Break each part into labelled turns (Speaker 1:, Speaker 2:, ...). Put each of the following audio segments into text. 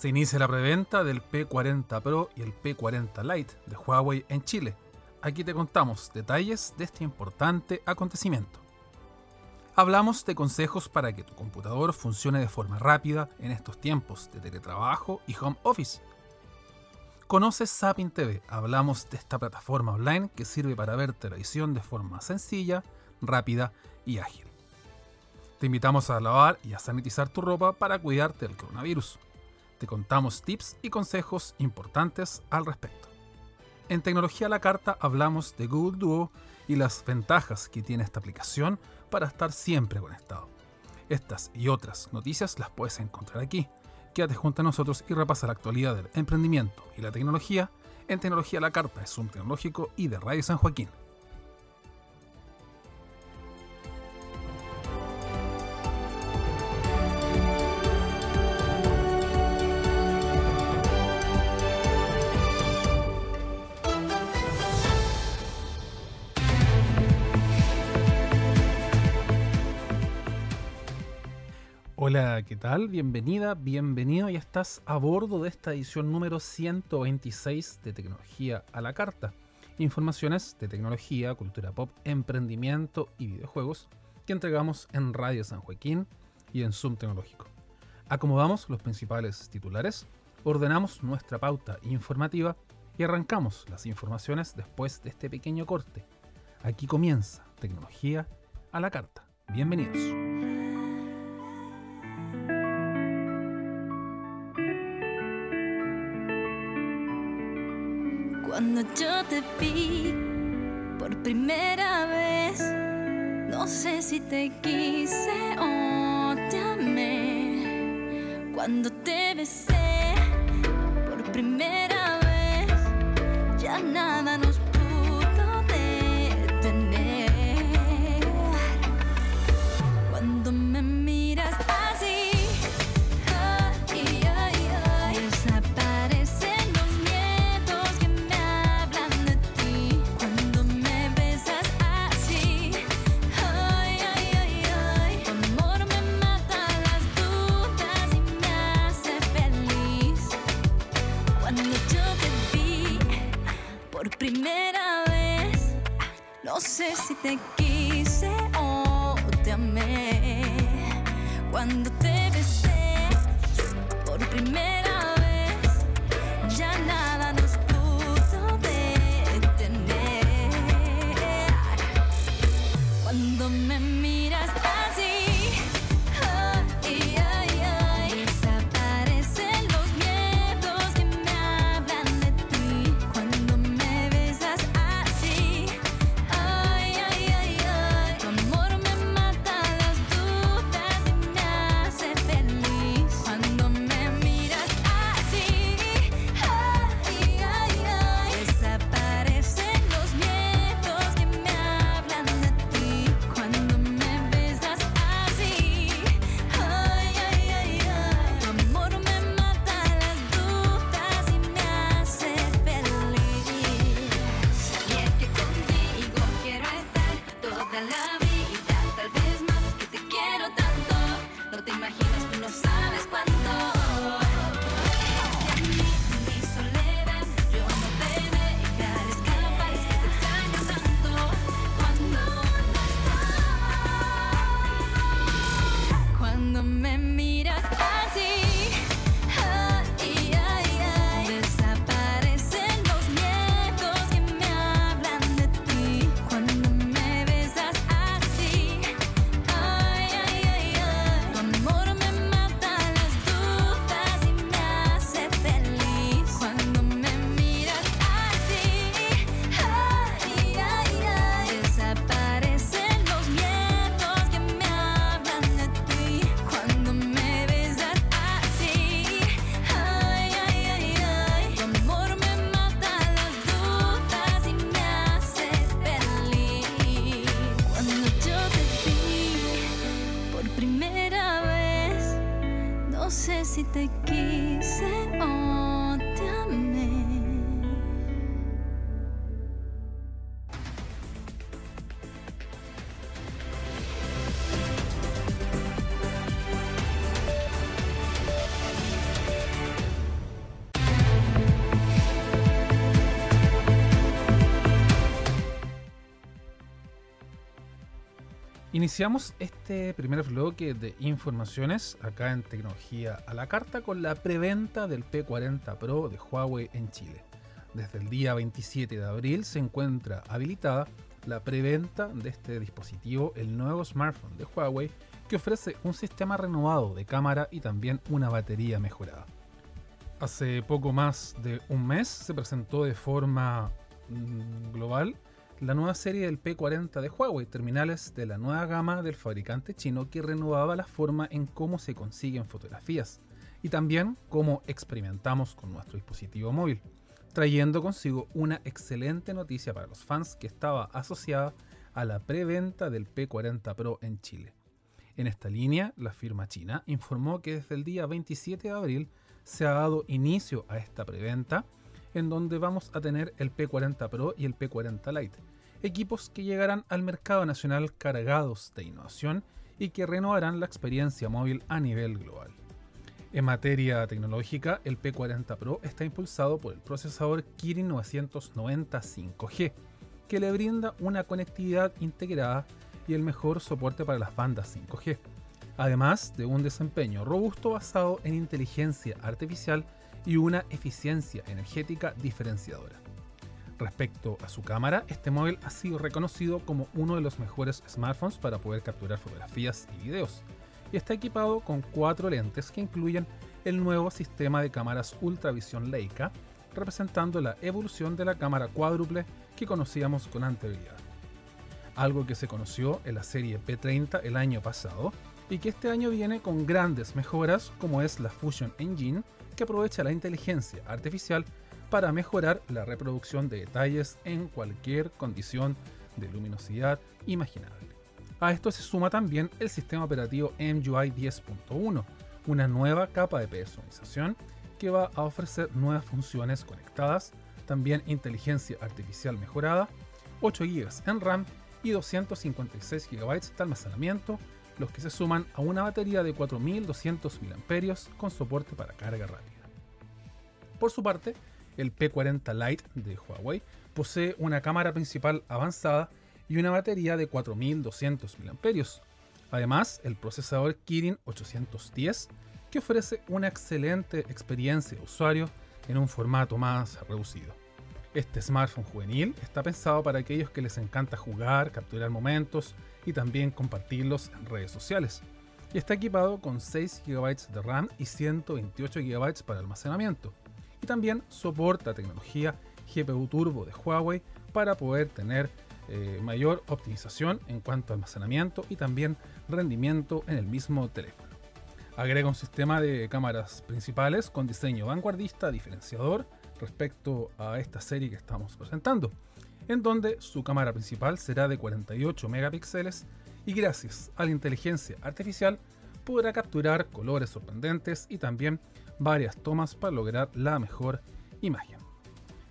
Speaker 1: Se inicia la preventa del P40 Pro y el P40 Lite de Huawei en Chile. Aquí te contamos detalles de este importante acontecimiento. Hablamos de consejos para que tu computador funcione de forma rápida en estos tiempos de teletrabajo y home office. Conoces Sapin TV. Hablamos de esta plataforma online que sirve para ver televisión de forma sencilla, rápida y ágil. Te invitamos a lavar y a sanitizar tu ropa para cuidarte del coronavirus te contamos tips y consejos importantes al respecto. En Tecnología la Carta hablamos de Google Duo y las ventajas que tiene esta aplicación para estar siempre conectado. Estas y otras noticias las puedes encontrar aquí. Quédate junto a nosotros y repasa la actualidad del emprendimiento y la tecnología en Tecnología la Carta, es un tecnológico y de Radio San Joaquín. Tal? Bienvenida, bienvenido. Ya estás a bordo de esta edición número 126 de Tecnología a la Carta. Informaciones de tecnología, cultura pop, emprendimiento y videojuegos que entregamos en Radio San Joaquín y en Zoom Tecnológico. Acomodamos los principales titulares, ordenamos nuestra pauta informativa y arrancamos las informaciones después de este pequeño corte. Aquí comienza Tecnología a la Carta. Bienvenidos.
Speaker 2: Cuando yo te vi por primera vez, no sé si te quise o te amé. Cuando te besé por primera vez, ya nada nos si te quise o te amé. Cuando
Speaker 1: Iniciamos este primer bloque de informaciones acá en Tecnología a la Carta con la preventa del P40 Pro de Huawei en Chile. Desde el día 27 de abril se encuentra habilitada la preventa de este dispositivo, el nuevo smartphone de Huawei, que ofrece un sistema renovado de cámara y también una batería mejorada. Hace poco más de un mes se presentó de forma mm, global la nueva serie del P40 de Huawei, terminales de la nueva gama del fabricante chino que renovaba la forma en cómo se consiguen fotografías y también cómo experimentamos con nuestro dispositivo móvil, trayendo consigo una excelente noticia para los fans que estaba asociada a la preventa del P40 Pro en Chile. En esta línea, la firma china informó que desde el día 27 de abril se ha dado inicio a esta preventa, en donde vamos a tener el P40 Pro y el P40 Lite, equipos que llegarán al mercado nacional cargados de innovación y que renovarán la experiencia móvil a nivel global. En materia tecnológica, el P40 Pro está impulsado por el procesador Kirin 990 5G, que le brinda una conectividad integrada y el mejor soporte para las bandas 5G, además de un desempeño robusto basado en inteligencia artificial y una eficiencia energética diferenciadora. Respecto a su cámara, este móvil ha sido reconocido como uno de los mejores smartphones para poder capturar fotografías y videos, y está equipado con cuatro lentes que incluyen el nuevo sistema de cámaras Ultravisión Leica, representando la evolución de la cámara cuádruple que conocíamos con anterioridad. Algo que se conoció en la serie P30 el año pasado y que este año viene con grandes mejoras como es la Fusion Engine, que aprovecha la inteligencia artificial para mejorar la reproducción de detalles en cualquier condición de luminosidad imaginable. A esto se suma también el sistema operativo MUI 10.1, una nueva capa de personalización que va a ofrecer nuevas funciones conectadas, también inteligencia artificial mejorada, 8 GB en RAM y 256 GB de almacenamiento, los que se suman a una batería de 4200 mAh con soporte para carga rápida. Por su parte, el P40 Lite de Huawei posee una cámara principal avanzada y una batería de 4200 mAh. Además, el procesador Kirin 810 que ofrece una excelente experiencia de usuario en un formato más reducido. Este smartphone juvenil está pensado para aquellos que les encanta jugar, capturar momentos y también compartirlos en redes sociales. Y está equipado con 6 GB de RAM y 128 GB para almacenamiento y también soporta tecnología GPU Turbo de Huawei para poder tener eh, mayor optimización en cuanto a almacenamiento y también rendimiento en el mismo teléfono. Agrega un sistema de cámaras principales con diseño vanguardista diferenciador respecto a esta serie que estamos presentando, en donde su cámara principal será de 48 megapíxeles y gracias a la inteligencia artificial podrá capturar colores sorprendentes y también varias tomas para lograr la mejor imagen.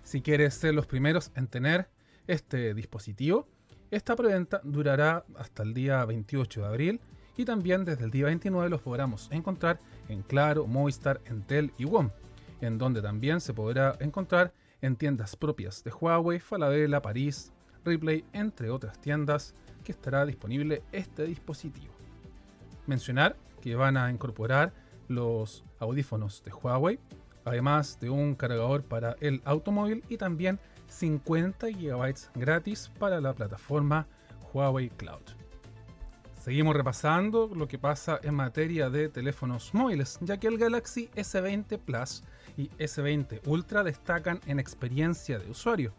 Speaker 1: Si quieres ser los primeros en tener este dispositivo, esta preventa durará hasta el día 28 de abril y también desde el día 29 los podremos encontrar en Claro, Movistar, Entel y WOM, en donde también se podrá encontrar en tiendas propias de Huawei, Falabella, París, Replay, entre otras tiendas que estará disponible este dispositivo. Mencionar que van a incorporar los audífonos de Huawei, además de un cargador para el automóvil y también 50 GB gratis para la plataforma Huawei Cloud. Seguimos repasando lo que pasa en materia de teléfonos móviles, ya que el Galaxy S20 Plus y S20 Ultra destacan en experiencia de usuario.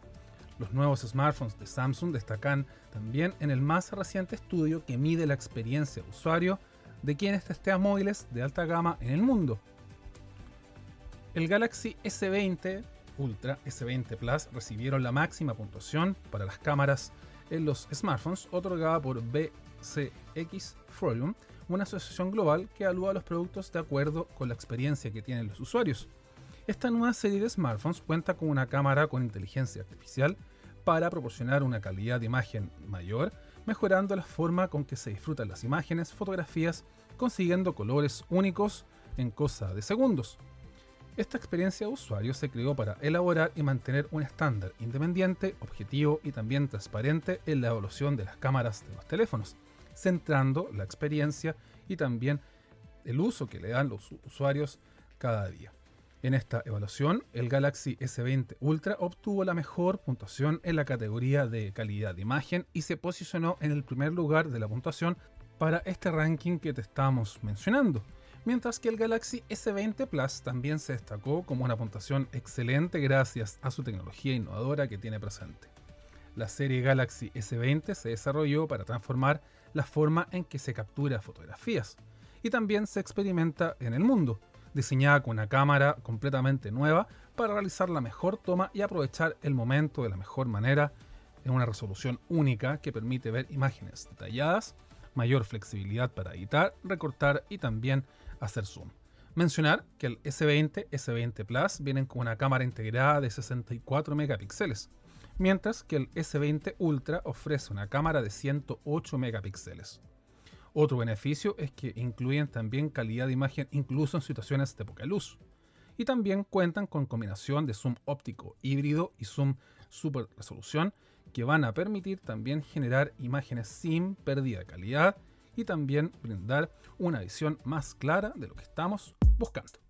Speaker 1: Los nuevos smartphones de Samsung destacan también en el más reciente estudio que mide la experiencia de usuario de quienes testean móviles de alta gama en el mundo. El Galaxy S20 Ultra, S20 Plus recibieron la máxima puntuación para las cámaras en los smartphones otorgada por CX Forum, una asociación global que evalúa los productos de acuerdo con la experiencia que tienen los usuarios. Esta nueva serie de smartphones cuenta con una cámara con inteligencia artificial para proporcionar una calidad de imagen mayor, mejorando la forma con que se disfrutan las imágenes, fotografías, consiguiendo colores únicos en cosa de segundos. Esta experiencia de usuario se creó para elaborar y mantener un estándar independiente, objetivo y también transparente en la evolución de las cámaras de los teléfonos, centrando la experiencia y también el uso que le dan los usuarios cada día. En esta evaluación, el Galaxy S20 Ultra obtuvo la mejor puntuación en la categoría de calidad de imagen y se posicionó en el primer lugar de la puntuación para este ranking que te estamos mencionando. Mientras que el Galaxy S20 Plus también se destacó como una puntuación excelente gracias a su tecnología innovadora que tiene presente. La serie Galaxy S20 se desarrolló para transformar la forma en que se captura fotografías y también se experimenta en el mundo diseñada con una cámara completamente nueva para realizar la mejor toma y aprovechar el momento de la mejor manera en una resolución única que permite ver imágenes detalladas, mayor flexibilidad para editar, recortar y también hacer zoom. Mencionar que el S20, S20 Plus vienen con una cámara integrada de 64 megapíxeles, mientras que el S20 Ultra ofrece una cámara de 108 megapíxeles. Otro beneficio es que incluyen también calidad de imagen incluso en situaciones de poca luz. Y también cuentan con combinación de zoom óptico híbrido y zoom super resolución que van a permitir también generar imágenes sin pérdida de calidad y también brindar una visión más clara de lo que estamos buscando.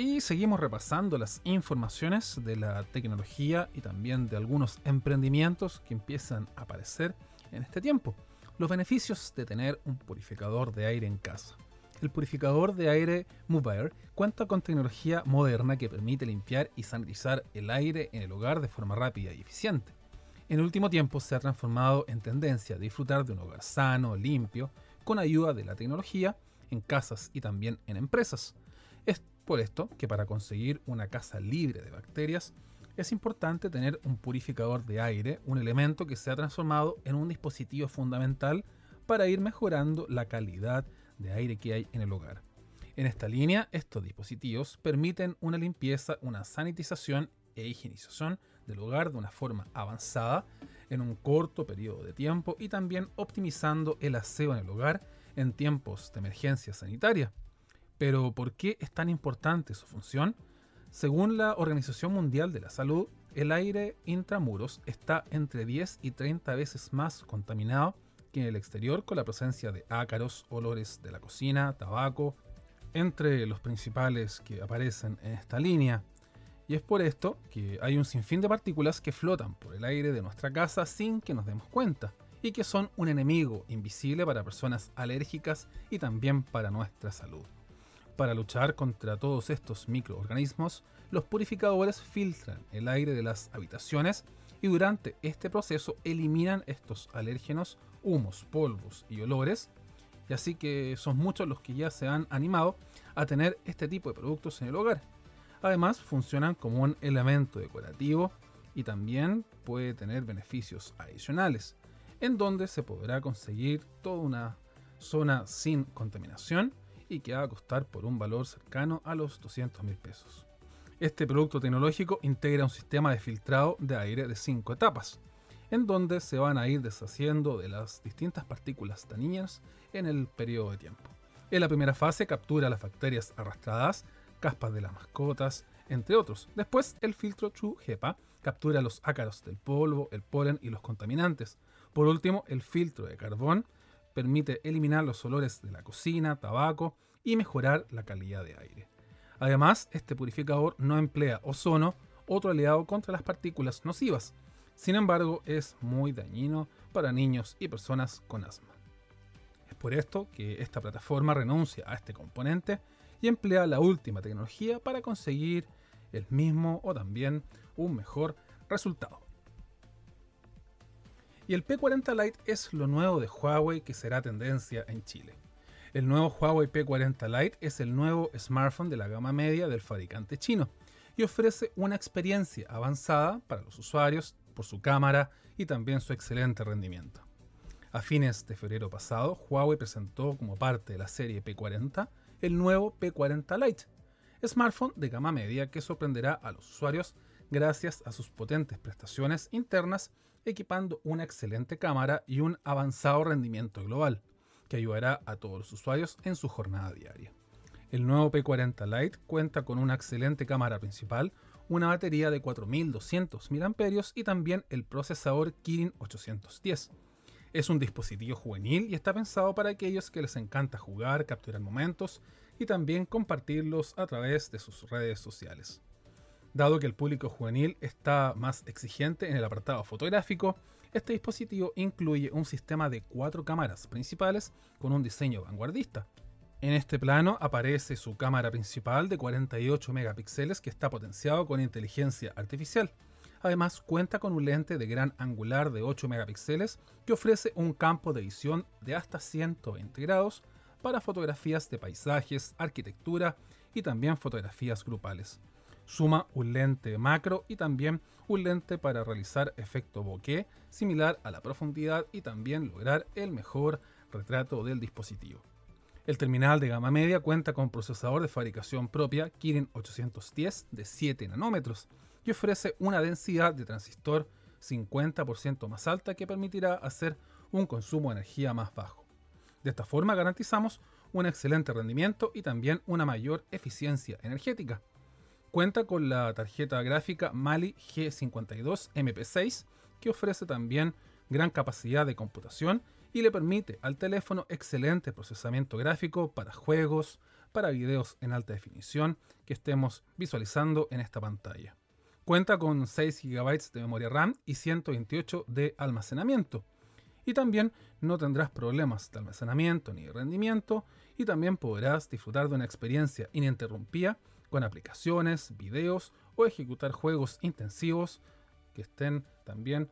Speaker 1: Aquí seguimos repasando las informaciones de la tecnología y también de algunos emprendimientos que empiezan a aparecer en este tiempo. Los beneficios de tener un purificador de aire en casa. El purificador de aire MoveAir cuenta con tecnología moderna que permite limpiar y sanitizar el aire en el hogar de forma rápida y eficiente. En el último tiempo se ha transformado en tendencia a disfrutar de un hogar sano, limpio, con ayuda de la tecnología en casas y también en empresas. Por esto que para conseguir una casa libre de bacterias es importante tener un purificador de aire, un elemento que se ha transformado en un dispositivo fundamental para ir mejorando la calidad de aire que hay en el hogar. En esta línea, estos dispositivos permiten una limpieza, una sanitización e higienización del hogar de una forma avanzada en un corto periodo de tiempo y también optimizando el aseo en el hogar en tiempos de emergencia sanitaria. Pero ¿por qué es tan importante su función? Según la Organización Mundial de la Salud, el aire intramuros está entre 10 y 30 veces más contaminado que en el exterior con la presencia de ácaros, olores de la cocina, tabaco, entre los principales que aparecen en esta línea. Y es por esto que hay un sinfín de partículas que flotan por el aire de nuestra casa sin que nos demos cuenta y que son un enemigo invisible para personas alérgicas y también para nuestra salud. Para luchar contra todos estos microorganismos, los purificadores filtran el aire de las habitaciones y durante este proceso eliminan estos alérgenos, humos, polvos y olores, y así que son muchos los que ya se han animado a tener este tipo de productos en el hogar. Además, funcionan como un elemento decorativo y también puede tener beneficios adicionales, en donde se podrá conseguir toda una zona sin contaminación y que va a costar por un valor cercano a los 200 mil pesos. Este producto tecnológico integra un sistema de filtrado de aire de 5 etapas, en donde se van a ir deshaciendo de las distintas partículas dañinas en el periodo de tiempo. En la primera fase captura las bacterias arrastradas, caspas de las mascotas, entre otros. Después el filtro True HEPA captura los ácaros del polvo, el polen y los contaminantes. Por último, el filtro de carbón permite eliminar los olores de la cocina, tabaco y mejorar la calidad de aire. Además, este purificador no emplea ozono, otro aliado contra las partículas nocivas. Sin embargo, es muy dañino para niños y personas con asma. Es por esto que esta plataforma renuncia a este componente y emplea la última tecnología para conseguir el mismo o también un mejor resultado. Y el P40 Lite es lo nuevo de Huawei que será tendencia en Chile. El nuevo Huawei P40 Lite es el nuevo smartphone de la gama media del fabricante chino y ofrece una experiencia avanzada para los usuarios por su cámara y también su excelente rendimiento. A fines de febrero pasado, Huawei presentó como parte de la serie P40 el nuevo P40 Lite, smartphone de gama media que sorprenderá a los usuarios gracias a sus potentes prestaciones internas, equipando una excelente cámara y un avanzado rendimiento global, que ayudará a todos los usuarios en su jornada diaria. El nuevo P40 Lite cuenta con una excelente cámara principal, una batería de 4200 mAh y también el procesador Kirin 810. Es un dispositivo juvenil y está pensado para aquellos que les encanta jugar, capturar momentos y también compartirlos a través de sus redes sociales. Dado que el público juvenil está más exigente en el apartado fotográfico, este dispositivo incluye un sistema de cuatro cámaras principales con un diseño vanguardista. En este plano aparece su cámara principal de 48 megapíxeles que está potenciado con inteligencia artificial. Además cuenta con un lente de gran angular de 8 megapíxeles que ofrece un campo de visión de hasta 120 grados para fotografías de paisajes, arquitectura y también fotografías grupales suma un lente macro y también un lente para realizar efecto bokeh similar a la profundidad y también lograr el mejor retrato del dispositivo. El terminal de gama media cuenta con procesador de fabricación propia Kirin 810 de 7 nanómetros y ofrece una densidad de transistor 50% más alta que permitirá hacer un consumo de energía más bajo. De esta forma garantizamos un excelente rendimiento y también una mayor eficiencia energética. Cuenta con la tarjeta gráfica Mali G52 MP6 que ofrece también gran capacidad de computación y le permite al teléfono excelente procesamiento gráfico para juegos, para videos en alta definición que estemos visualizando en esta pantalla. Cuenta con 6 GB de memoria RAM y 128 de almacenamiento. Y también no tendrás problemas de almacenamiento ni de rendimiento y también podrás disfrutar de una experiencia ininterrumpida con aplicaciones, videos o ejecutar juegos intensivos que estén también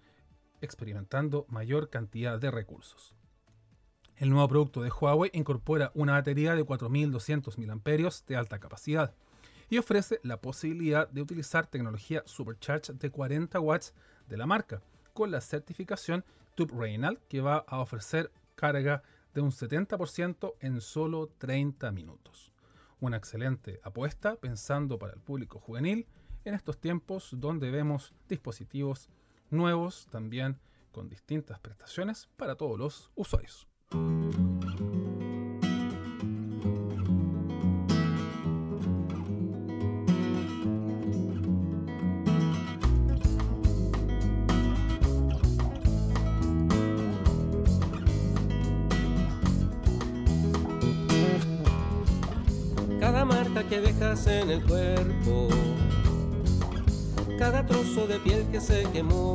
Speaker 1: experimentando mayor cantidad de recursos. El nuevo producto de Huawei incorpora una batería de 4200 mAh de alta capacidad y ofrece la posibilidad de utilizar tecnología Supercharge de 40 watts de la marca, con la certificación Tube Reynal que va a ofrecer carga de un 70% en solo 30 minutos. Una excelente apuesta pensando para el público juvenil en estos tiempos donde vemos dispositivos nuevos también con distintas prestaciones para todos los usuarios.
Speaker 3: En el cuerpo, cada trozo de piel que se quemó,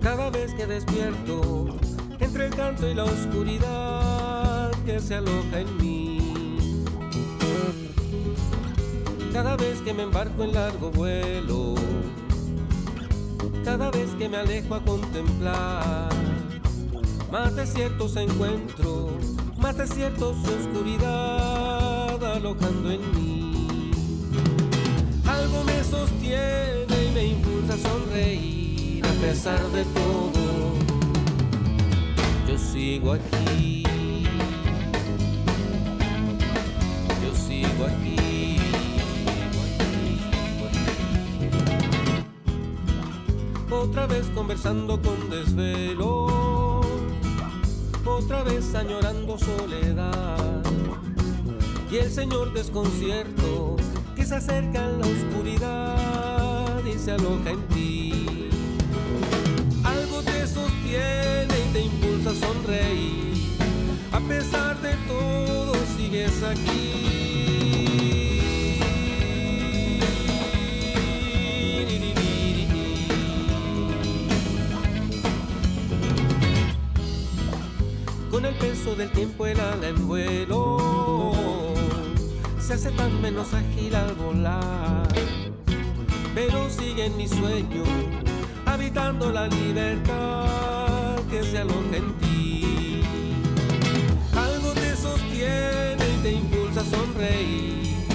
Speaker 3: cada vez que despierto entre el canto y la oscuridad que se aloja en mí. Cada vez que me embarco en largo vuelo, cada vez que me alejo a contemplar, más desiertos encuentro, más desiertos y oscuridad en mí. Algo me sostiene y me impulsa a sonreír a pesar de todo yo sigo aquí. Yo sigo aquí. Otra vez conversando con desvelo. Otra vez añorando soledad. Y el Señor desconcierto que se acerca en la oscuridad y se aloja en ti. Algo te sostiene y te impulsa a sonreír. A pesar de todo, sigues aquí. Con el peso del tiempo el ala en vuelo se hace tan menos ágil al volar, pero sigue en mi sueño habitando la libertad que se aloja en ti. Algo te sostiene y te impulsa a sonreír.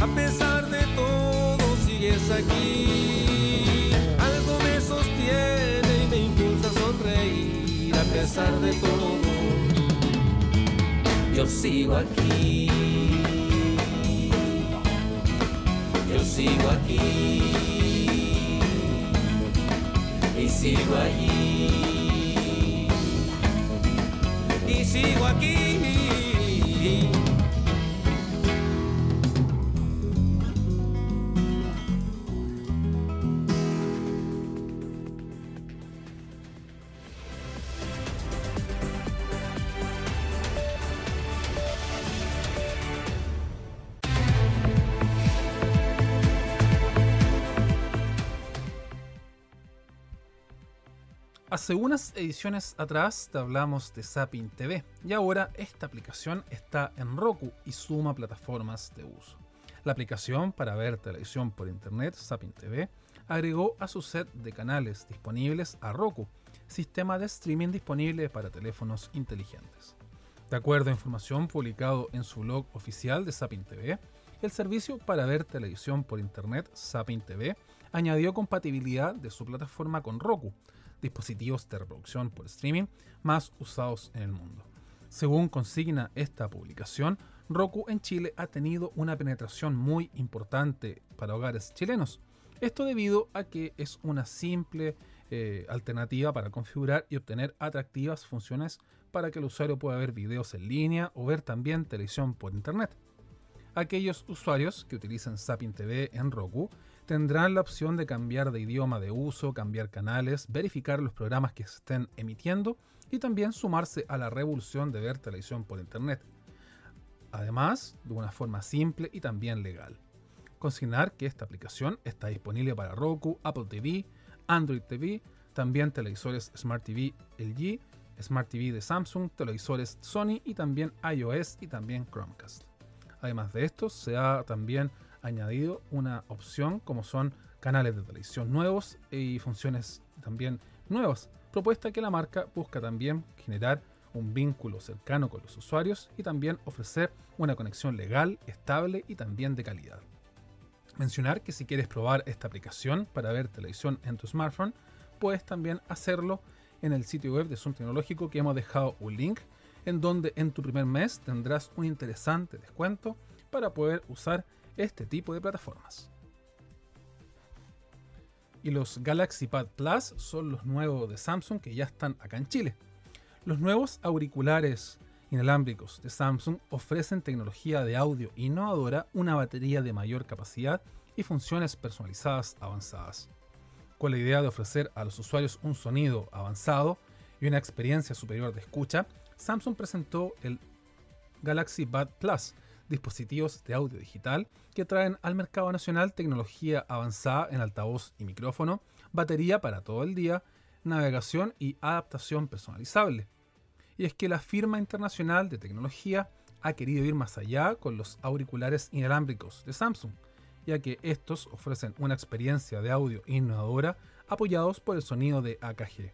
Speaker 3: A pesar de todo, sigues aquí. Algo me sostiene y me impulsa a sonreír. A pesar de todo, yo sigo aquí. Sigo aquí y sigo allí y sigo aquí.
Speaker 1: Hace unas ediciones atrás te hablamos de Sapin TV y ahora esta aplicación está en Roku y suma plataformas de uso. La aplicación para ver televisión por internet, Sapin TV, agregó a su set de canales disponibles a Roku, sistema de streaming disponible para teléfonos inteligentes. De acuerdo a información publicado en su blog oficial de Sapin TV, el servicio para ver televisión por internet, Sapin TV, añadió compatibilidad de su plataforma con Roku, dispositivos de reproducción por streaming más usados en el mundo. Según consigna esta publicación, Roku en Chile ha tenido una penetración muy importante para hogares chilenos. Esto debido a que es una simple eh, alternativa para configurar y obtener atractivas funciones para que el usuario pueda ver videos en línea o ver también televisión por internet. Aquellos usuarios que utilicen Sapin TV en Roku tendrán la opción de cambiar de idioma de uso, cambiar canales, verificar los programas que se estén emitiendo y también sumarse a la revolución de ver televisión por internet. además de una forma simple y también legal. Consignar que esta aplicación está disponible para Roku, Apple TV, Android TV, también televisores Smart TV LG, Smart TV de Samsung, televisores Sony y también iOS y también Chromecast. Además de esto, se ha también añadido una opción como son canales de televisión nuevos y funciones también nuevas, propuesta que la marca busca también generar un vínculo cercano con los usuarios y también ofrecer una conexión legal, estable y también de calidad. Mencionar que si quieres probar esta aplicación para ver televisión en tu smartphone, puedes también hacerlo en el sitio web de Zoom Tecnológico que hemos dejado un link en donde en tu primer mes tendrás un interesante descuento para poder usar este tipo de plataformas. Y los Galaxy Pad Plus son los nuevos de Samsung que ya están acá en Chile. Los nuevos auriculares inalámbricos de Samsung ofrecen tecnología de audio innovadora, una batería de mayor capacidad y funciones personalizadas avanzadas. Con la idea de ofrecer a los usuarios un sonido avanzado y una experiencia superior de escucha, Samsung presentó el Galaxy Bud Plus, dispositivos de audio digital que traen al mercado nacional tecnología avanzada en altavoz y micrófono, batería para todo el día, navegación y adaptación personalizable. Y es que la firma internacional de tecnología ha querido ir más allá con los auriculares inalámbricos de Samsung, ya que estos ofrecen una experiencia de audio innovadora apoyados por el sonido de AKG,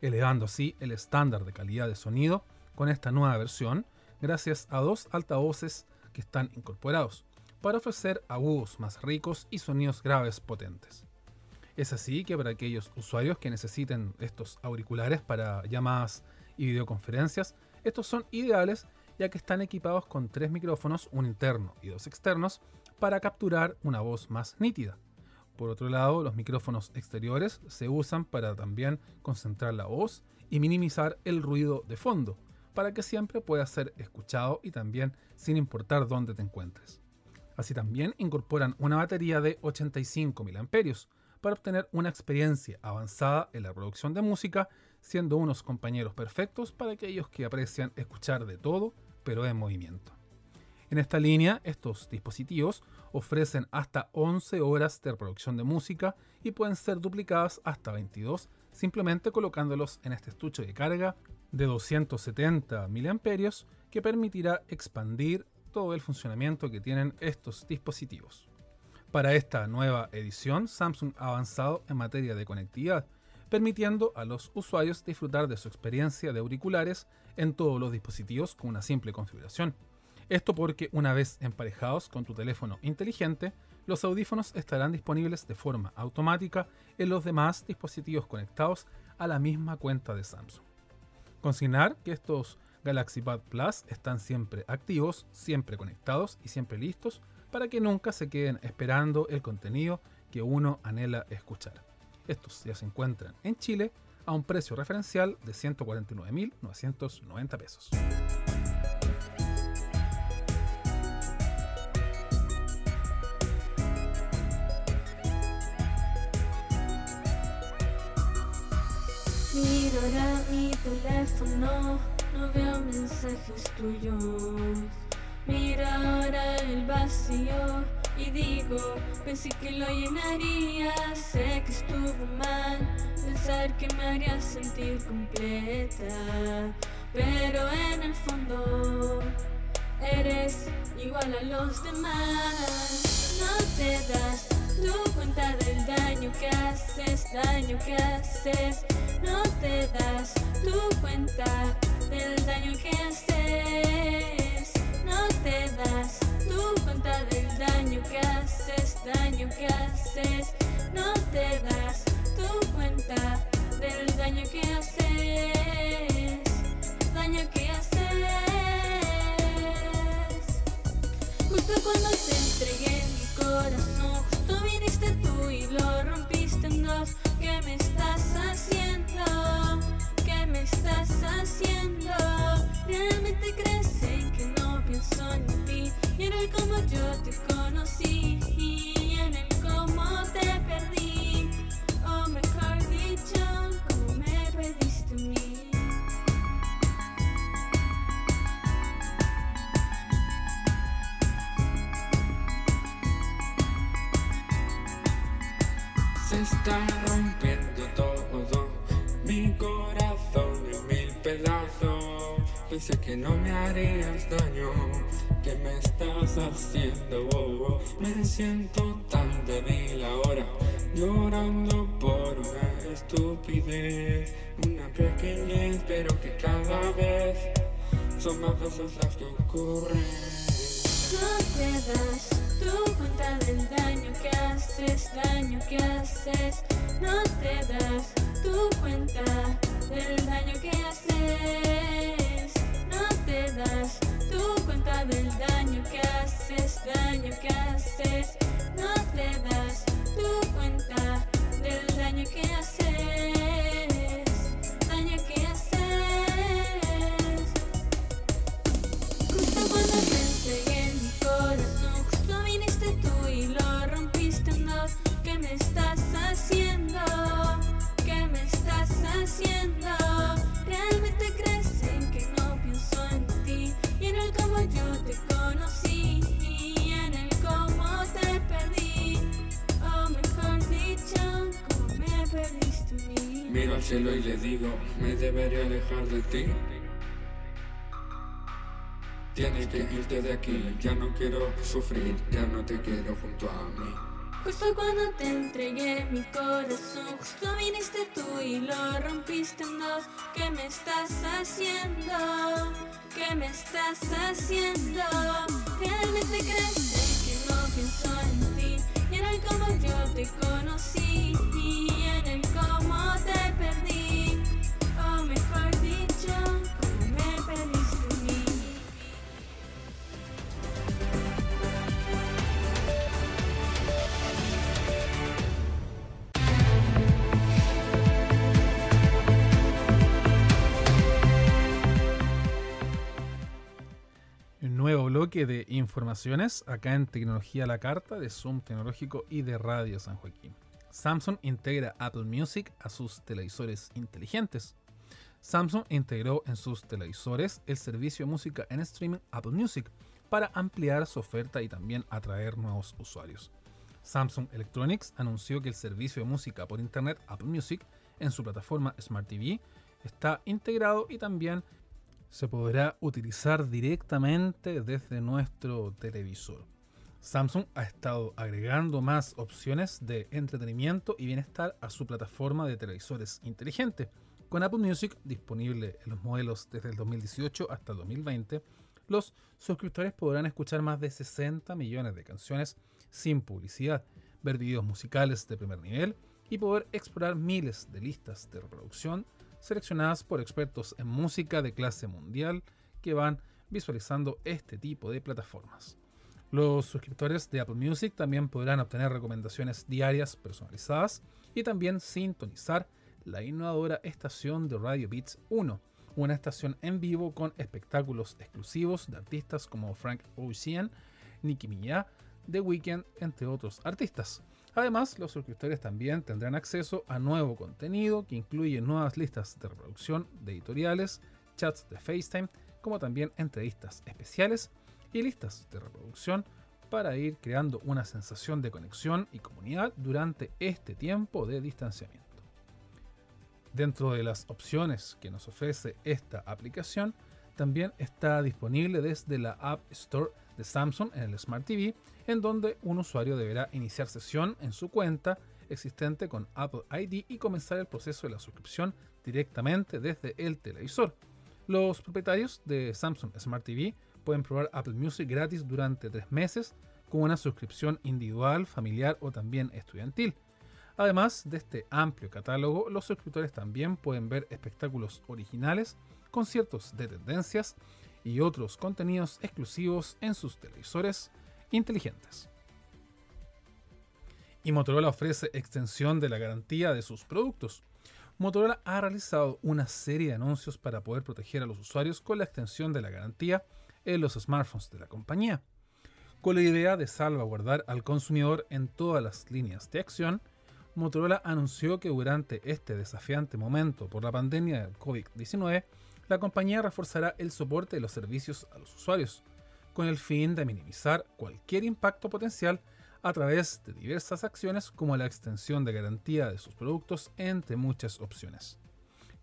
Speaker 1: elevando así el estándar de calidad de sonido con esta nueva versión gracias a dos altavoces que están incorporados para ofrecer agudos más ricos y sonidos graves potentes. Es así que para aquellos usuarios que necesiten estos auriculares para llamadas y videoconferencias, estos son ideales ya que están equipados con tres micrófonos, un interno y dos externos, para capturar una voz más nítida. Por otro lado, los micrófonos exteriores se usan para también concentrar la voz y minimizar el ruido de fondo, para que siempre pueda ser escuchado y también sin importar dónde te encuentres. Así también incorporan una batería de 85 mAh para obtener una experiencia avanzada en la producción de música, siendo unos compañeros perfectos para aquellos que aprecian escuchar de todo, pero en movimiento. En esta línea, estos dispositivos ofrecen hasta 11 horas de reproducción de música y pueden ser duplicadas hasta 22 simplemente colocándolos en este estuche de carga de 270 mAh que permitirá expandir todo el funcionamiento que tienen estos dispositivos. Para esta nueva edición, Samsung ha avanzado en materia de conectividad, permitiendo a los usuarios disfrutar de su experiencia de auriculares en todos los dispositivos con una simple configuración. Esto porque una vez emparejados con tu teléfono inteligente, los audífonos estarán disponibles de forma automática en los demás dispositivos conectados a la misma cuenta de Samsung. Consignar que estos Galaxy Pad Plus están siempre activos, siempre conectados y siempre listos para que nunca se queden esperando el contenido que uno anhela escuchar. Estos ya se encuentran en Chile a un precio referencial de 149.990 pesos.
Speaker 2: Teléfono, no veo mensajes tuyos. Mira ahora el vacío y digo, pensé que lo llenaría. Sé que estuvo mal pensar que me haría sentir completa, pero en el fondo eres igual a los demás. No te das tu cuenta del daño que haces, daño que haces no te das tu cuenta del daño que haces. No te das tu cuenta del daño que haces, daño que haces. No te das tu cuenta del daño que haces, daño que haces. Justo cuando te entregué mi corazón, justo viniste tú y lo rompiste en dos. ¿Qué me estás haciendo? ¿Qué me estás haciendo? ¿Realmente crees en que no pienso en ti? Y en el cómo yo te conocí y en el cómo te perdí.
Speaker 4: Está rompiendo todo, mi corazón en mil pedazos. Pensé que no me harías daño, que me estás haciendo. Me siento tan débil ahora, llorando por una estupidez, una pequeñez, pero que cada vez son más veces las que ocurren.
Speaker 2: No te das tu cuenta del daño que haces, daño que haces. No te das tu cuenta del daño que haces. No te das tu cuenta del daño que haces, daño que haces. No te das tu cuenta del daño que haces,
Speaker 4: cielo y le digo, me debería alejar de ti. Tienes que irte de aquí, ya no quiero sufrir, ya no te quiero junto a mí.
Speaker 2: Justo cuando te entregué mi corazón, justo viniste tú y lo rompiste en dos. ¿Qué me estás haciendo? ¿Qué me estás haciendo? ¿Realmente crees que no pienso en ti? Y en el cómo yo te conocí, y en el
Speaker 1: nuevo bloque de informaciones acá en Tecnología la Carta de Zoom Tecnológico y de Radio San Joaquín. Samsung integra Apple Music a sus televisores inteligentes. Samsung integró en sus televisores el servicio de música en streaming Apple Music para ampliar su oferta y también atraer nuevos usuarios. Samsung Electronics anunció que el servicio de música por internet Apple Music en su plataforma Smart TV está integrado y también se podrá utilizar directamente desde nuestro televisor. Samsung ha estado agregando más opciones de entretenimiento y bienestar a su plataforma de televisores inteligente. Con Apple Music disponible en los modelos desde el 2018 hasta el 2020, los suscriptores podrán escuchar más de 60 millones de canciones sin publicidad, ver videos musicales de primer nivel y poder explorar miles de listas de reproducción seleccionadas por expertos en música de clase mundial que van visualizando este tipo de plataformas. Los suscriptores de Apple Music también podrán obtener recomendaciones diarias personalizadas y también sintonizar la innovadora estación de Radio Beats 1, una estación en vivo con espectáculos exclusivos de artistas como Frank Ocean, Nicki Minaj, The Weeknd, entre otros artistas. Además, los suscriptores también tendrán acceso a nuevo contenido que incluye nuevas listas de reproducción de editoriales, chats de FaceTime, como también entrevistas especiales y listas de reproducción para ir creando una sensación de conexión y comunidad durante este tiempo de distanciamiento. Dentro de las opciones que nos ofrece esta aplicación, también está disponible desde la App Store de Samsung en el Smart TV, en donde un usuario deberá iniciar sesión en su cuenta existente con Apple ID y comenzar el proceso de la suscripción directamente desde el televisor. Los propietarios de Samsung Smart TV pueden probar Apple Music gratis durante tres meses con una suscripción individual, familiar o también estudiantil. Además de este amplio catálogo, los suscriptores también pueden ver espectáculos originales, conciertos de tendencias y otros contenidos exclusivos en sus televisores inteligentes. Y Motorola ofrece extensión de la garantía de sus productos. Motorola ha realizado una serie de anuncios para poder proteger a los usuarios con la extensión de la garantía en los smartphones de la compañía. Con la idea de salvaguardar al consumidor en todas las líneas de acción, Motorola anunció que durante este desafiante momento por la pandemia del COVID-19, la compañía reforzará el soporte de los servicios a los usuarios, con el fin de minimizar cualquier impacto potencial a través de diversas acciones como la extensión de garantía de sus productos entre muchas opciones.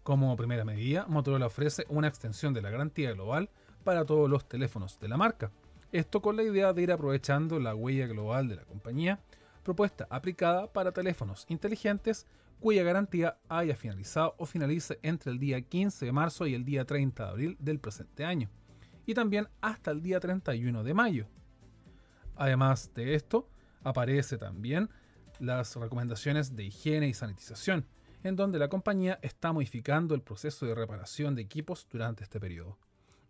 Speaker 1: Como primera medida, Motorola ofrece una extensión de la garantía global para todos los teléfonos de la marca. Esto con la idea de ir aprovechando la huella global de la compañía, propuesta aplicada para teléfonos inteligentes cuya garantía haya finalizado o finalice entre el día 15 de marzo y el día 30 de abril del presente año, y también hasta el día 31 de mayo. Además de esto, aparece también las recomendaciones de higiene y sanitización, en donde la compañía está modificando el proceso de reparación de equipos durante este periodo,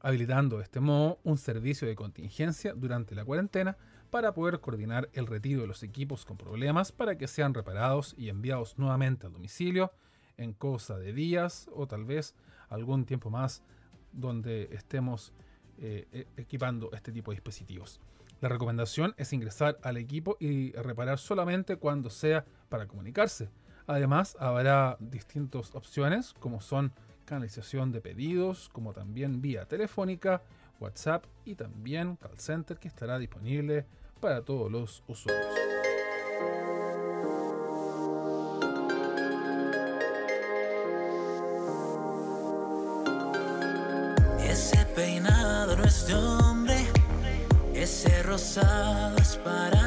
Speaker 1: habilitando de este modo un servicio de contingencia durante la cuarentena para poder coordinar el retiro de los equipos con problemas para que sean reparados y enviados nuevamente al domicilio en cosa de días o tal vez algún tiempo más donde estemos eh, e-, equipando este tipo de dispositivos. La recomendación es ingresar al equipo y reparar solamente cuando sea para comunicarse. Además, habrá distintas opciones como son canalización de pedidos, como también vía telefónica, WhatsApp y también call center que estará disponible para todos los usuarios.
Speaker 5: Ese peinado no es de hombre, ese rosado es para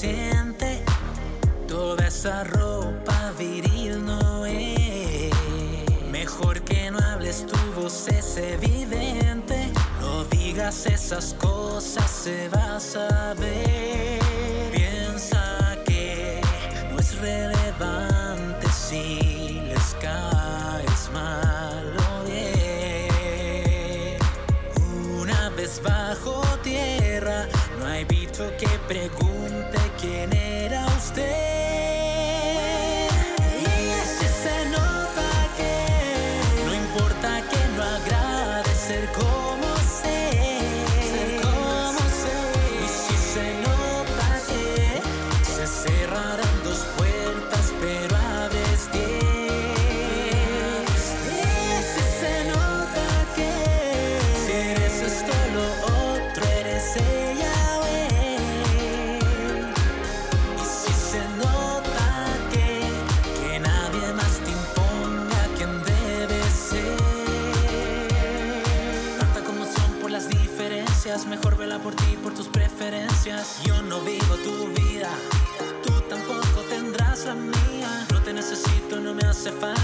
Speaker 5: te consiente, toda esa ropa viril no es. Mejor que no hables, tu voz es evidente. No digas esas cosas, se va a saber. Piensa que no es relevante si les caes mal o bien. Una vez bajo tierra, no hay bicho que pregunte quién era usted. Necesito, no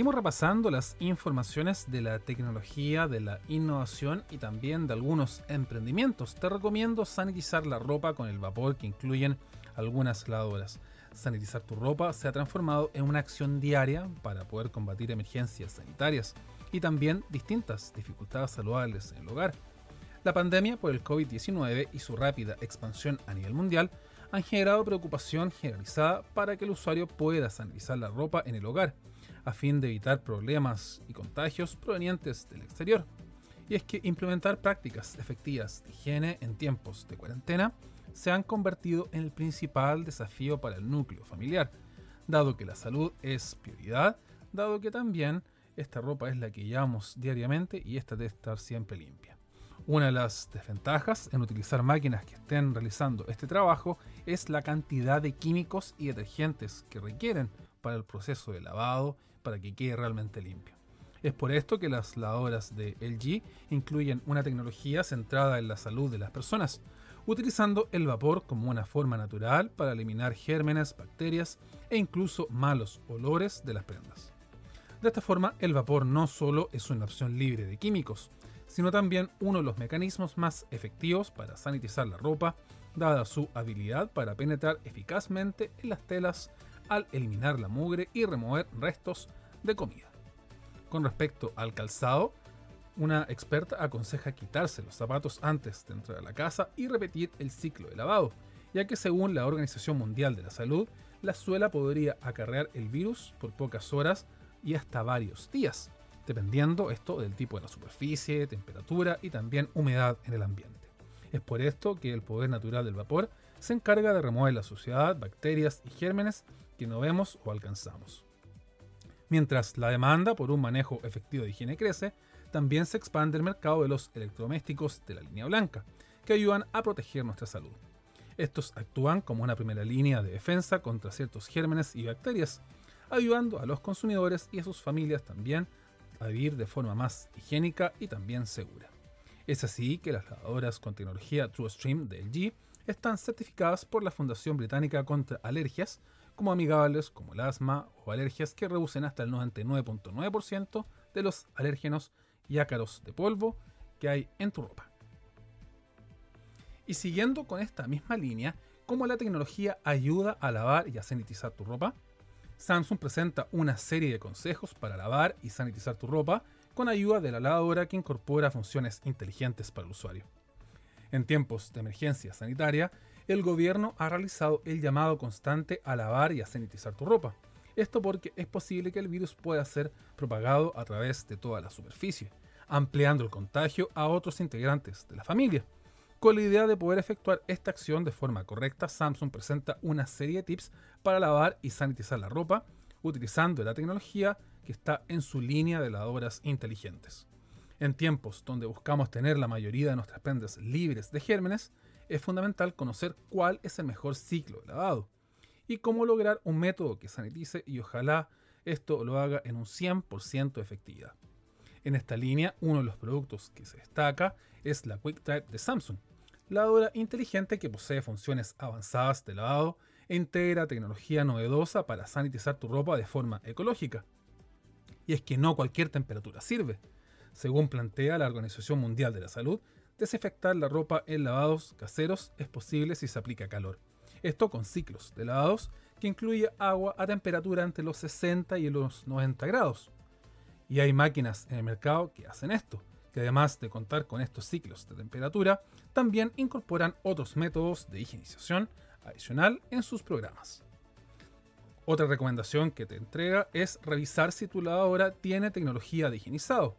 Speaker 1: Seguimos repasando las informaciones de la tecnología, de la innovación y también de algunos emprendimientos. Te recomiendo sanitizar la ropa con el vapor que incluyen algunas lavadoras. Sanitizar tu ropa se ha transformado en una acción diaria para poder combatir emergencias sanitarias y también distintas dificultades saludables en el hogar. La pandemia por el COVID-19 y su rápida expansión a nivel mundial han generado preocupación generalizada para que el usuario pueda sanitizar la ropa en el hogar a fin de evitar problemas y contagios provenientes del exterior. Y es que implementar prácticas efectivas de higiene en tiempos de cuarentena se han convertido en el principal desafío para el núcleo familiar, dado que la salud es prioridad, dado que también esta ropa es la que llevamos diariamente y esta debe estar siempre limpia. Una de las desventajas en utilizar máquinas que estén realizando este trabajo es la cantidad de químicos y detergentes que requieren para el proceso de lavado para que quede realmente limpio. Es por esto que las lavadoras de LG incluyen una tecnología centrada en la salud de las personas, utilizando el vapor como una forma natural para eliminar gérmenes, bacterias e incluso malos olores de las prendas. De esta forma, el vapor no solo es una opción libre de químicos, sino también uno de los mecanismos más efectivos para sanitizar la ropa, dada su habilidad para penetrar eficazmente en las telas al eliminar la mugre y remover restos de comida. Con respecto al calzado, una experta aconseja quitarse los zapatos antes de entrar a la casa y repetir el ciclo de lavado, ya que según la Organización Mundial de la Salud, la suela podría acarrear el virus por pocas horas y hasta varios días, dependiendo esto del tipo de la superficie, temperatura y también humedad en el ambiente. Es por esto que el poder natural del vapor se encarga de remover la suciedad, bacterias y gérmenes que no vemos o alcanzamos. Mientras la demanda por un manejo efectivo de higiene crece, también se expande el mercado de los electrodomésticos de la línea blanca, que ayudan a proteger nuestra salud. Estos actúan como una primera línea de defensa contra ciertos gérmenes y bacterias, ayudando a los consumidores y a sus familias también a vivir de forma más higiénica y también segura. Es así que las lavadoras con tecnología TrueStream de LG están certificadas por la Fundación Británica contra Alergias como amigables como el asma o alergias que reducen hasta el 99.9% de los alérgenos y ácaros de polvo que hay en tu ropa. Y siguiendo con esta misma línea, cómo la tecnología ayuda a lavar y a sanitizar tu ropa, Samsung presenta una serie de consejos para lavar y sanitizar tu ropa con ayuda de la lavadora que incorpora funciones inteligentes para el usuario. En tiempos de emergencia sanitaria, el gobierno ha realizado el llamado constante a lavar y a sanitizar tu ropa. Esto porque es posible que el virus pueda ser propagado a través de toda la superficie, ampliando el contagio a otros integrantes de la familia. Con la idea de poder efectuar esta acción de forma correcta, Samsung presenta una serie de tips para lavar y sanitizar la ropa, utilizando la tecnología que está en su línea de lavadoras inteligentes. En tiempos donde buscamos tener la mayoría de nuestras prendas libres de gérmenes, es fundamental conocer cuál es el mejor ciclo de lavado y cómo lograr un método que sanitice y ojalá esto lo haga en un 100% de efectividad. En esta línea, uno de los productos que se destaca es la QuickType de Samsung, lavadora inteligente que posee funciones avanzadas de lavado e integra tecnología novedosa para sanitizar tu ropa de forma ecológica. Y es que no cualquier temperatura sirve. Según plantea la Organización Mundial de la Salud, Desinfectar la ropa en lavados caseros es posible si se aplica calor. Esto con ciclos de lavados que incluye agua a temperatura entre los 60 y los 90 grados. Y hay máquinas en el mercado que hacen esto, que además de contar con estos ciclos de temperatura, también incorporan otros métodos de higienización adicional en sus programas. Otra recomendación que te entrega es revisar si tu lavadora tiene tecnología de higienizado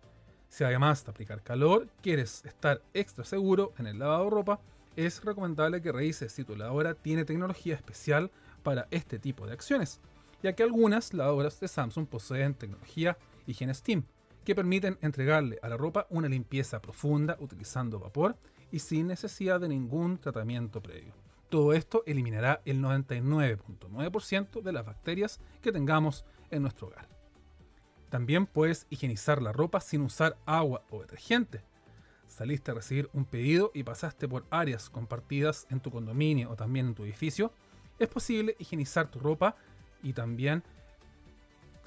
Speaker 1: si además de aplicar calor quieres estar extra seguro en el lavado de ropa, es recomendable que revises si tu lavadora tiene tecnología especial para este tipo de acciones, ya que algunas lavadoras de Samsung poseen tecnología Higiene Steam, que permiten entregarle a la ropa una limpieza profunda utilizando vapor y sin necesidad de ningún tratamiento previo. Todo esto eliminará el 99.9% de las bacterias que tengamos en nuestro hogar. También puedes higienizar la ropa sin usar agua o detergente. Saliste a recibir un pedido y pasaste por áreas compartidas en tu condominio o también en tu edificio. Es posible higienizar tu ropa y también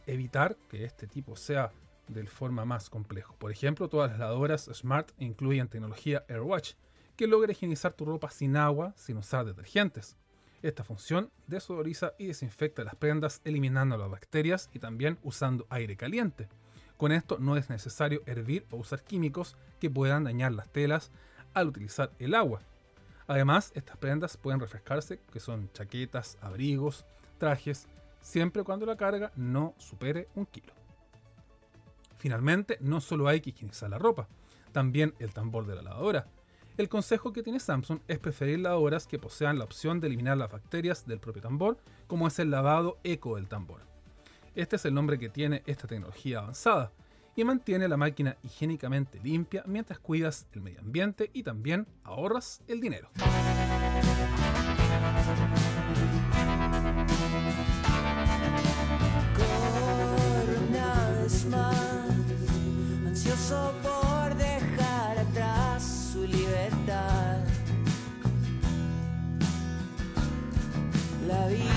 Speaker 1: evitar que este tipo sea de forma más complejo. Por ejemplo, todas las lavadoras Smart incluyen tecnología AirWatch, que logra higienizar tu ropa sin agua, sin usar detergentes. Esta función desodoriza y desinfecta las prendas eliminando las bacterias y también usando aire caliente. Con esto no es necesario hervir o usar químicos que puedan dañar las telas al utilizar el agua. Además, estas prendas pueden refrescarse, que son chaquetas, abrigos, trajes, siempre cuando la carga no supere un kilo. Finalmente, no solo hay que higienizar la ropa, también el tambor de la lavadora. El consejo que tiene Samsung es preferir lavadoras que posean la opción de eliminar las bacterias del propio tambor, como es el lavado eco del tambor. Este es el nombre que tiene esta tecnología avanzada y mantiene la máquina higiénicamente limpia mientras cuidas el medio ambiente y también ahorras el dinero.
Speaker 6: La vida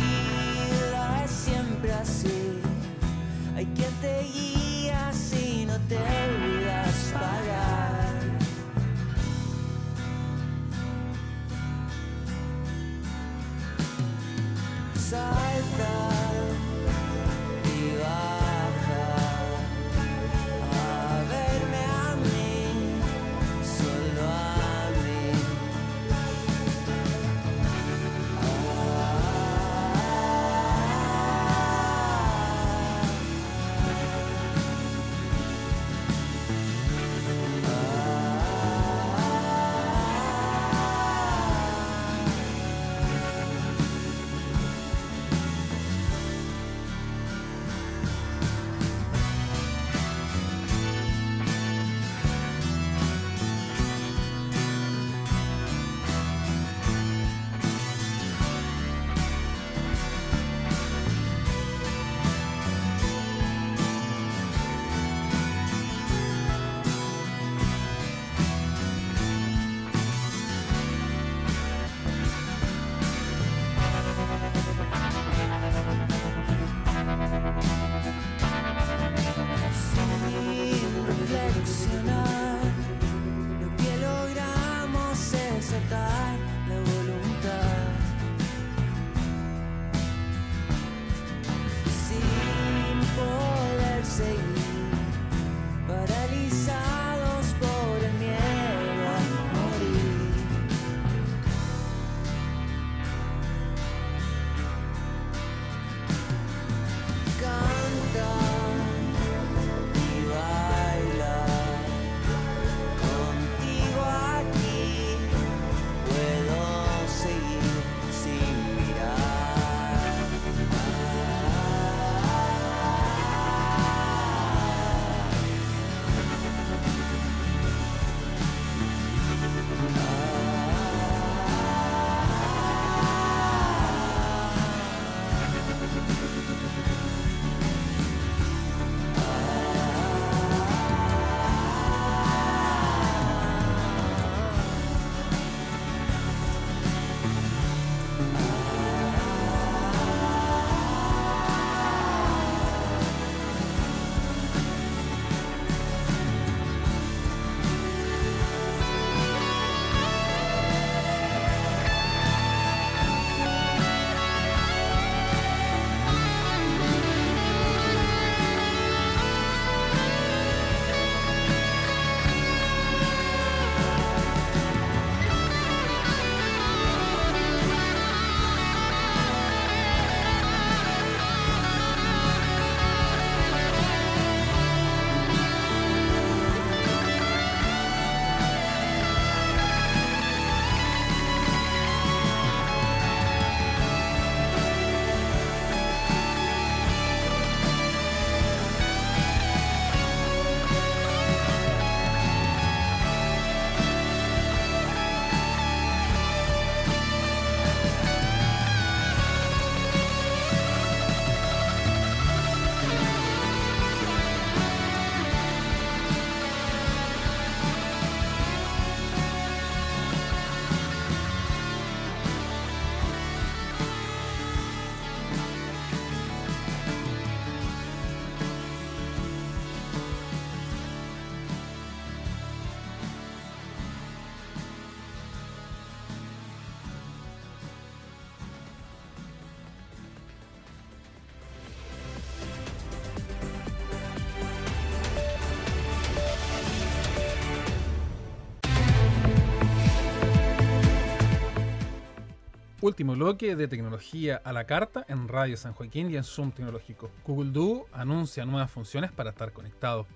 Speaker 1: Último bloque de tecnología a la carta en Radio San Joaquín y en Zoom Tecnológico. Google Duo anuncia nuevas funciones para estar conectado.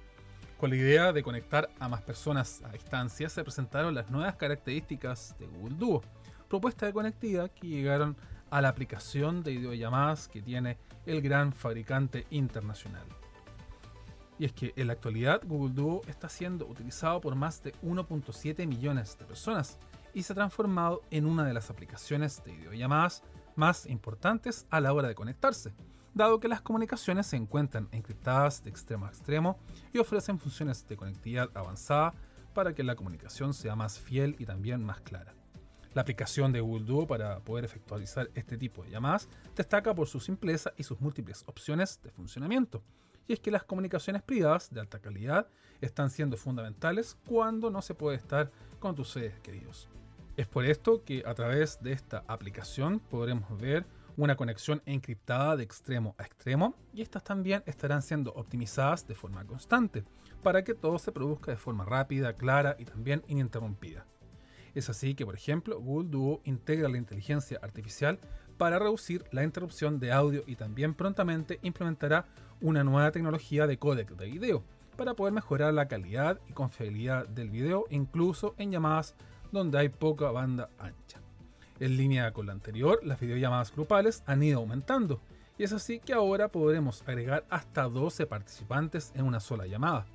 Speaker 1: Con la idea de conectar a más personas a distancia, se presentaron las nuevas características de Google Duo, propuesta de conectividad que llegaron a la aplicación de videollamadas que tiene el gran fabricante internacional. Y es que en la actualidad Google Duo está siendo utilizado por más de 1.7 millones de personas y se ha transformado en una de las aplicaciones de videollamadas más importantes a la hora de conectarse, dado que las comunicaciones se encuentran encriptadas de extremo a extremo y ofrecen funciones de conectividad avanzada para que la comunicación sea más fiel y también más clara. La aplicación de Google Duo para poder efectualizar este tipo de llamadas destaca por su simpleza y sus múltiples opciones de funcionamiento. Y es que las comunicaciones privadas de alta calidad están siendo fundamentales cuando no se puede estar con tus seres queridos. Es por esto que a través de esta aplicación podremos ver una conexión encriptada de extremo a extremo y estas también estarán siendo optimizadas de forma constante para que todo se produzca de forma rápida, clara y también ininterrumpida. Es así que, por ejemplo, Google Duo integra la inteligencia artificial para reducir la interrupción de audio y también prontamente implementará una nueva tecnología de códec de video para poder mejorar la calidad y confiabilidad del video incluso en llamadas donde hay poca banda ancha. En línea con la anterior, las videollamadas grupales han ido aumentando, y es así que ahora podremos agregar hasta 12 participantes en una sola llamada.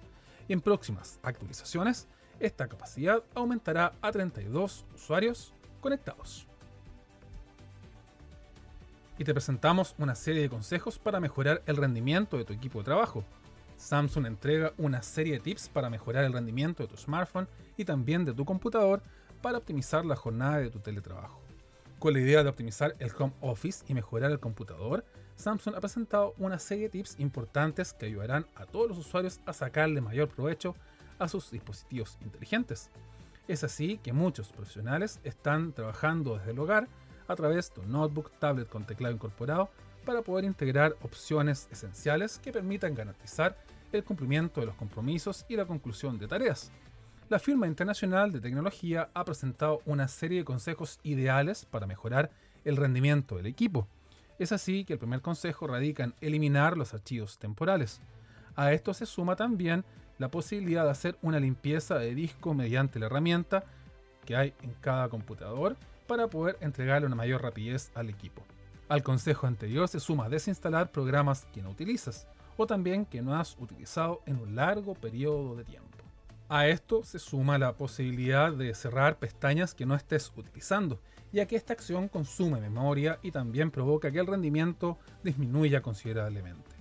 Speaker 1: En próximas actualizaciones, esta capacidad aumentará a 32 usuarios conectados. Y te presentamos una serie de consejos para mejorar el rendimiento de tu equipo de trabajo. Samsung entrega una serie de tips para mejorar el rendimiento de tu smartphone y también de tu computador para optimizar la jornada de tu teletrabajo. Con la idea de optimizar el home office y mejorar el computador, Samsung ha presentado una serie de tips importantes que ayudarán a todos los usuarios a sacarle mayor provecho a sus dispositivos inteligentes. Es así que muchos profesionales están trabajando desde el hogar a través de un notebook, tablet con teclado incorporado para poder integrar opciones esenciales que permitan garantizar el cumplimiento de los compromisos y la conclusión de tareas la firma internacional de tecnología ha presentado una serie de consejos ideales para mejorar el rendimiento del equipo. Es así que el primer consejo radica en eliminar los archivos temporales. A esto se suma también la posibilidad de hacer una limpieza de disco mediante la herramienta que hay en cada computador para poder entregarle una mayor rapidez al equipo. Al consejo anterior se suma desinstalar programas que no utilizas o también que no has utilizado en un largo periodo de tiempo. A esto se suma la posibilidad de cerrar pestañas que no estés utilizando, ya que esta acción consume memoria y también provoca que el rendimiento disminuya considerablemente.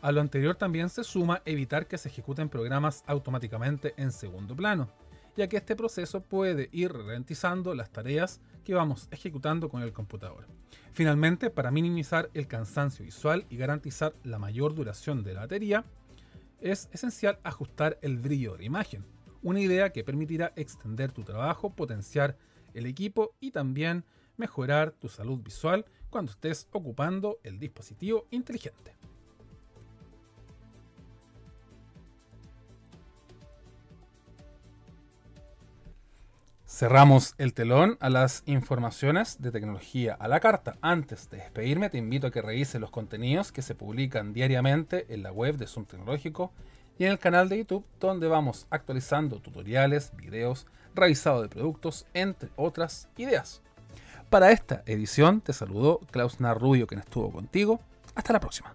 Speaker 1: A lo anterior también se suma evitar que se ejecuten programas automáticamente en segundo plano, ya que este proceso puede ir ralentizando las tareas que vamos ejecutando con el computador. Finalmente, para minimizar el cansancio visual y garantizar la mayor duración de la batería, es esencial ajustar el brillo de imagen, una idea que permitirá extender tu trabajo, potenciar el equipo y también mejorar tu salud visual cuando estés ocupando el dispositivo inteligente. Cerramos el telón a las informaciones de tecnología a la carta. Antes de despedirme, te invito a que revises los contenidos que se publican diariamente en la web de Zoom Tecnológico y en el canal de YouTube, donde vamos actualizando tutoriales, videos, revisado de productos, entre otras ideas. Para esta edición te saludó Klaus Narrubio, quien estuvo contigo. Hasta la próxima.